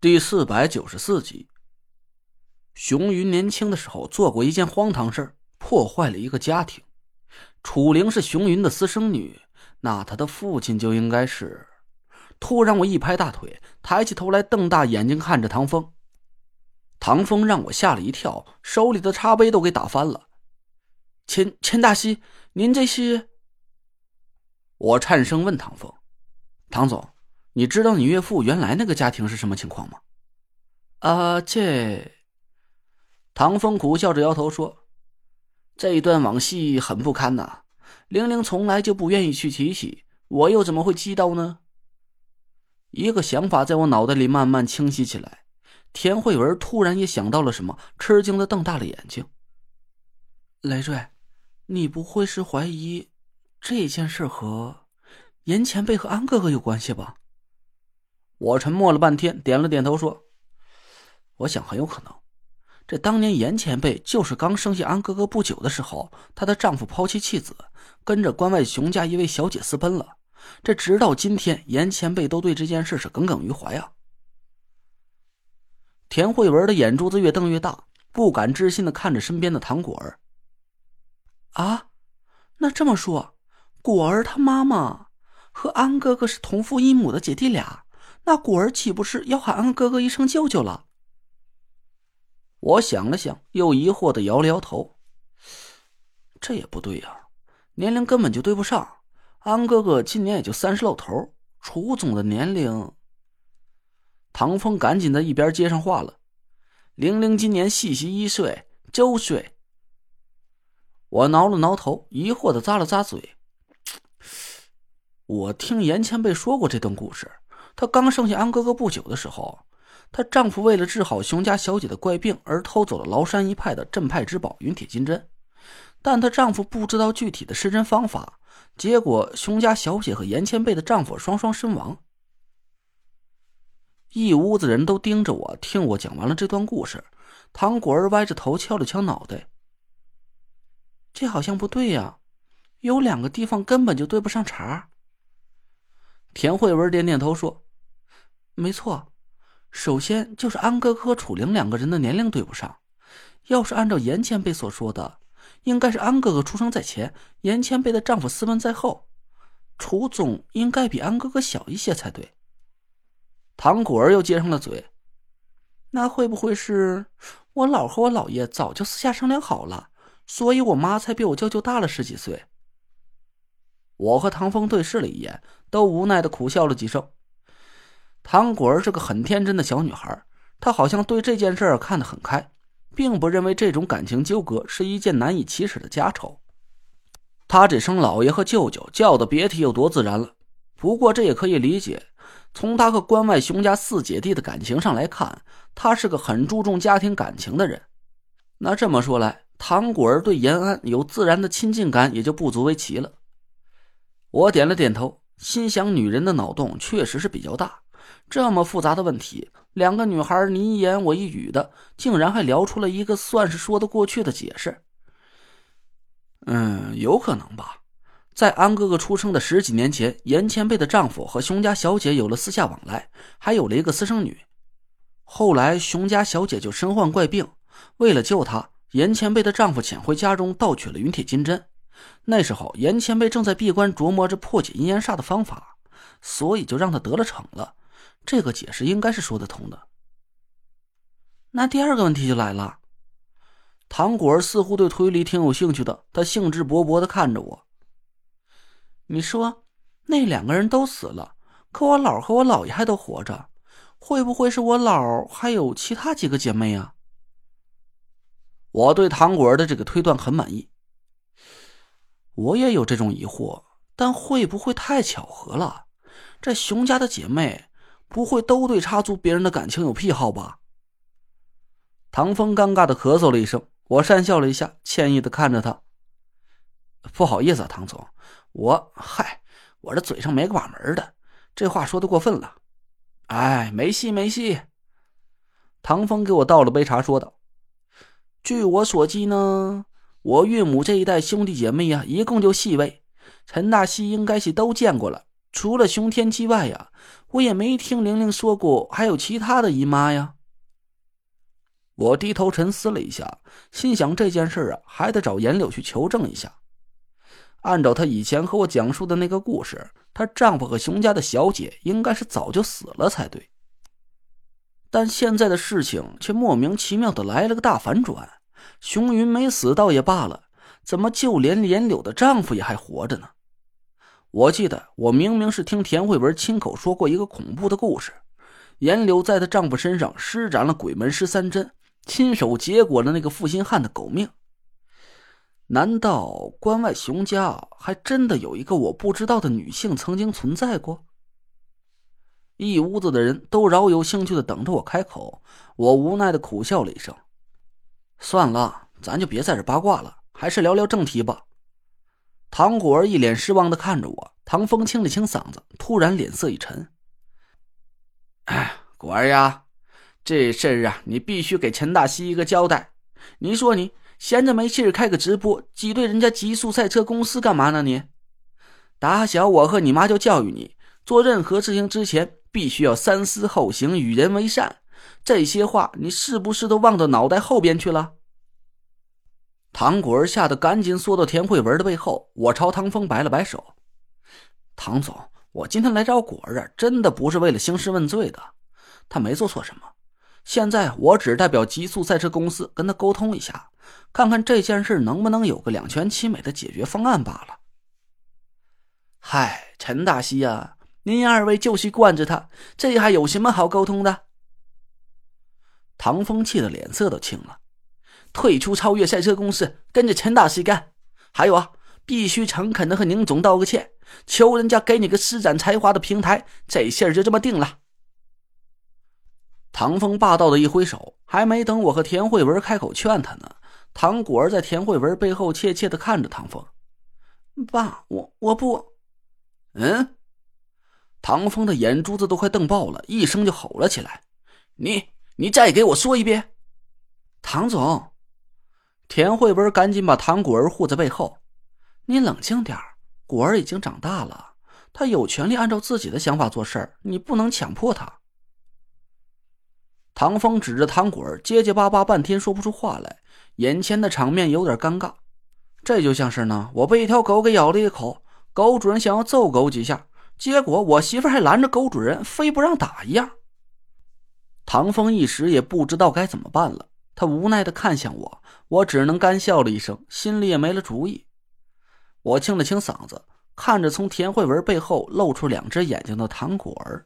第四百九十四集，熊云年轻的时候做过一件荒唐事破坏了一个家庭。楚灵是熊云的私生女，那他的父亲就应该是……突然，我一拍大腿，抬起头来，瞪大眼睛看着唐风。唐风让我吓了一跳，手里的茶杯都给打翻了。钱钱大西，您这是？我颤声问唐风：“唐总。”你知道你岳父原来那个家庭是什么情况吗？啊，这……唐风苦笑着摇头说：“这一段往昔很不堪呐，玲玲从来就不愿意去提起，我又怎么会知道呢？”一个想法在我脑袋里慢慢清晰起来。田慧文突然也想到了什么，吃惊的瞪大了眼睛：“雷瑞，你不会是怀疑这件事和严前辈和安哥哥有关系吧？”我沉默了半天，点了点头说：“我想很有可能，这当年严前辈就是刚生下安哥哥不久的时候，她的丈夫抛妻弃子，跟着关外熊家一位小姐私奔了。这直到今天，严前辈都对这件事是耿耿于怀啊。”田慧文的眼珠子越瞪越大，不敢置信的看着身边的唐果儿。啊，那这么说，果儿他妈妈和安哥哥是同父异母的姐弟俩？那果儿岂不是要喊安哥哥一声舅舅了？我想了想，又疑惑的摇了摇头。这也不对呀，年龄根本就对不上。安哥哥今年也就三十露头，楚总的年龄……唐风赶紧在一边接上话了：“玲玲今年细细一岁，周岁。”我挠了挠头，疑惑的咂了咂嘴。我听严前辈说过这段故事。她刚生下安哥哥不久的时候，她丈夫为了治好熊家小姐的怪病而偷走了崂山一派的镇派之宝云铁金针，但她丈夫不知道具体的施针方法，结果熊家小姐和严前辈的丈夫双双身亡。一屋子人都盯着我，听我讲完了这段故事。唐果儿歪着头敲了敲脑袋，这好像不对呀，有两个地方根本就对不上茬。田慧文点点头说。没错，首先就是安哥和楚灵两个人的年龄对不上。要是按照严前辈所说的，应该是安哥哥出生在前，严前辈的丈夫私奔在后，楚总应该比安哥哥小一些才对。唐果儿又接上了嘴：“那会不会是我姥和我姥爷早就私下商量好了，所以我妈才比我舅舅大了十几岁？”我和唐风对视了一眼，都无奈的苦笑了几声。唐果儿是个很天真的小女孩，她好像对这件事看得很开，并不认为这种感情纠葛是一件难以启齿的家丑。她这声老爷和舅舅叫的别提有多自然了。不过这也可以理解，从她和关外熊家四姐弟的感情上来看，她是个很注重家庭感情的人。那这么说来，唐果儿对延安有自然的亲近感也就不足为奇了。我点了点头，心想女人的脑洞确实是比较大。这么复杂的问题，两个女孩你一言我一语的，竟然还聊出了一个算是说得过去的解释。嗯，有可能吧。在安哥哥出生的十几年前，严前辈的丈夫和熊家小姐有了私下往来，还有了一个私生女。后来熊家小姐就身患怪病，为了救她，严前辈的丈夫潜回家中盗取了云铁金针。那时候严前辈正在闭关琢磨着破解阴阳煞的方法，所以就让他得了逞了。这个解释应该是说得通的。那第二个问题就来了，唐果儿似乎对推理挺有兴趣的，他兴致勃勃的看着我。你说那两个人都死了，可我姥和我姥爷还都活着，会不会是我姥还有其他几个姐妹啊？我对唐果儿的这个推断很满意。我也有这种疑惑，但会不会太巧合了？这熊家的姐妹。不会都对插足别人的感情有癖好吧？唐风尴尬的咳嗽了一声，我讪笑了一下，歉意的看着他。不好意思啊，唐总，我嗨，我这嘴上没个把门的，这话说的过分了。哎，没戏没戏。唐风给我倒了杯茶，说道：“据我所记呢，我岳母这一代兄弟姐妹呀，一共就四位，陈大西应该是都见过了。除了熊天姬外呀，我也没听玲玲说过还有其他的姨妈呀。我低头沉思了一下，心想这件事啊，还得找颜柳去求证一下。按照她以前和我讲述的那个故事，她丈夫和熊家的小姐应该是早就死了才对。但现在的事情却莫名其妙的来了个大反转，熊云没死倒也罢了，怎么就连颜柳的丈夫也还活着呢？我记得我明明是听田慧文亲口说过一个恐怖的故事，颜柳在她丈夫身上施展了鬼门十三针。亲手结果了那个负心汉的狗命。难道关外熊家还真的有一个我不知道的女性曾经存在过？一屋子的人都饶有兴趣的等着我开口，我无奈的苦笑了一声：“算了，咱就别在这八卦了，还是聊聊正题吧。”唐果儿一脸失望的看着我，唐风清了清嗓子，突然脸色一沉：“哎，果儿呀。”这事儿啊，你必须给陈大西一个交代。你说你闲着没事开个直播，挤兑人家极速赛车公司干嘛呢？你打小我和你妈就教育你，做任何事情之前必须要三思后行，与人为善。这些话你是不是都忘到脑袋后边去了？唐果儿吓得赶紧缩到田慧文的背后。我朝唐风摆了摆手：“唐总，我今天来找果儿啊，真的不是为了兴师问罪的，他没做错什么。”现在我只代表极速赛车公司跟他沟通一下，看看这件事能不能有个两全其美的解决方案罢了。嗨，陈大西呀，您二位就去惯着他，这还有什么好沟通的？唐风气的脸色都青了，退出超越赛车公司，跟着陈大师干。还有啊，必须诚恳的和宁总道个歉，求人家给你个施展才华的平台。这事儿就这么定了。唐风霸道的一挥手，还没等我和田慧文开口劝他呢，唐果儿在田慧文背后怯怯的看着唐风：“爸，我我不……嗯。”唐风的眼珠子都快瞪爆了，一声就吼了起来：“你你再给我说一遍！”唐总，田慧文赶紧把唐果儿护在背后：“你冷静点果儿已经长大了，他有权利按照自己的想法做事，你不能强迫他。”唐风指着唐果儿，结结巴巴半天说不出话来，眼前的场面有点尴尬。这就像是呢，我被一条狗给咬了一口，狗主人想要揍狗几下，结果我媳妇还拦着狗主人，非不让打一样。唐风一时也不知道该怎么办了，他无奈的看向我，我只能干笑了一声，心里也没了主意。我清了清嗓子，看着从田慧文背后露出两只眼睛的唐果儿。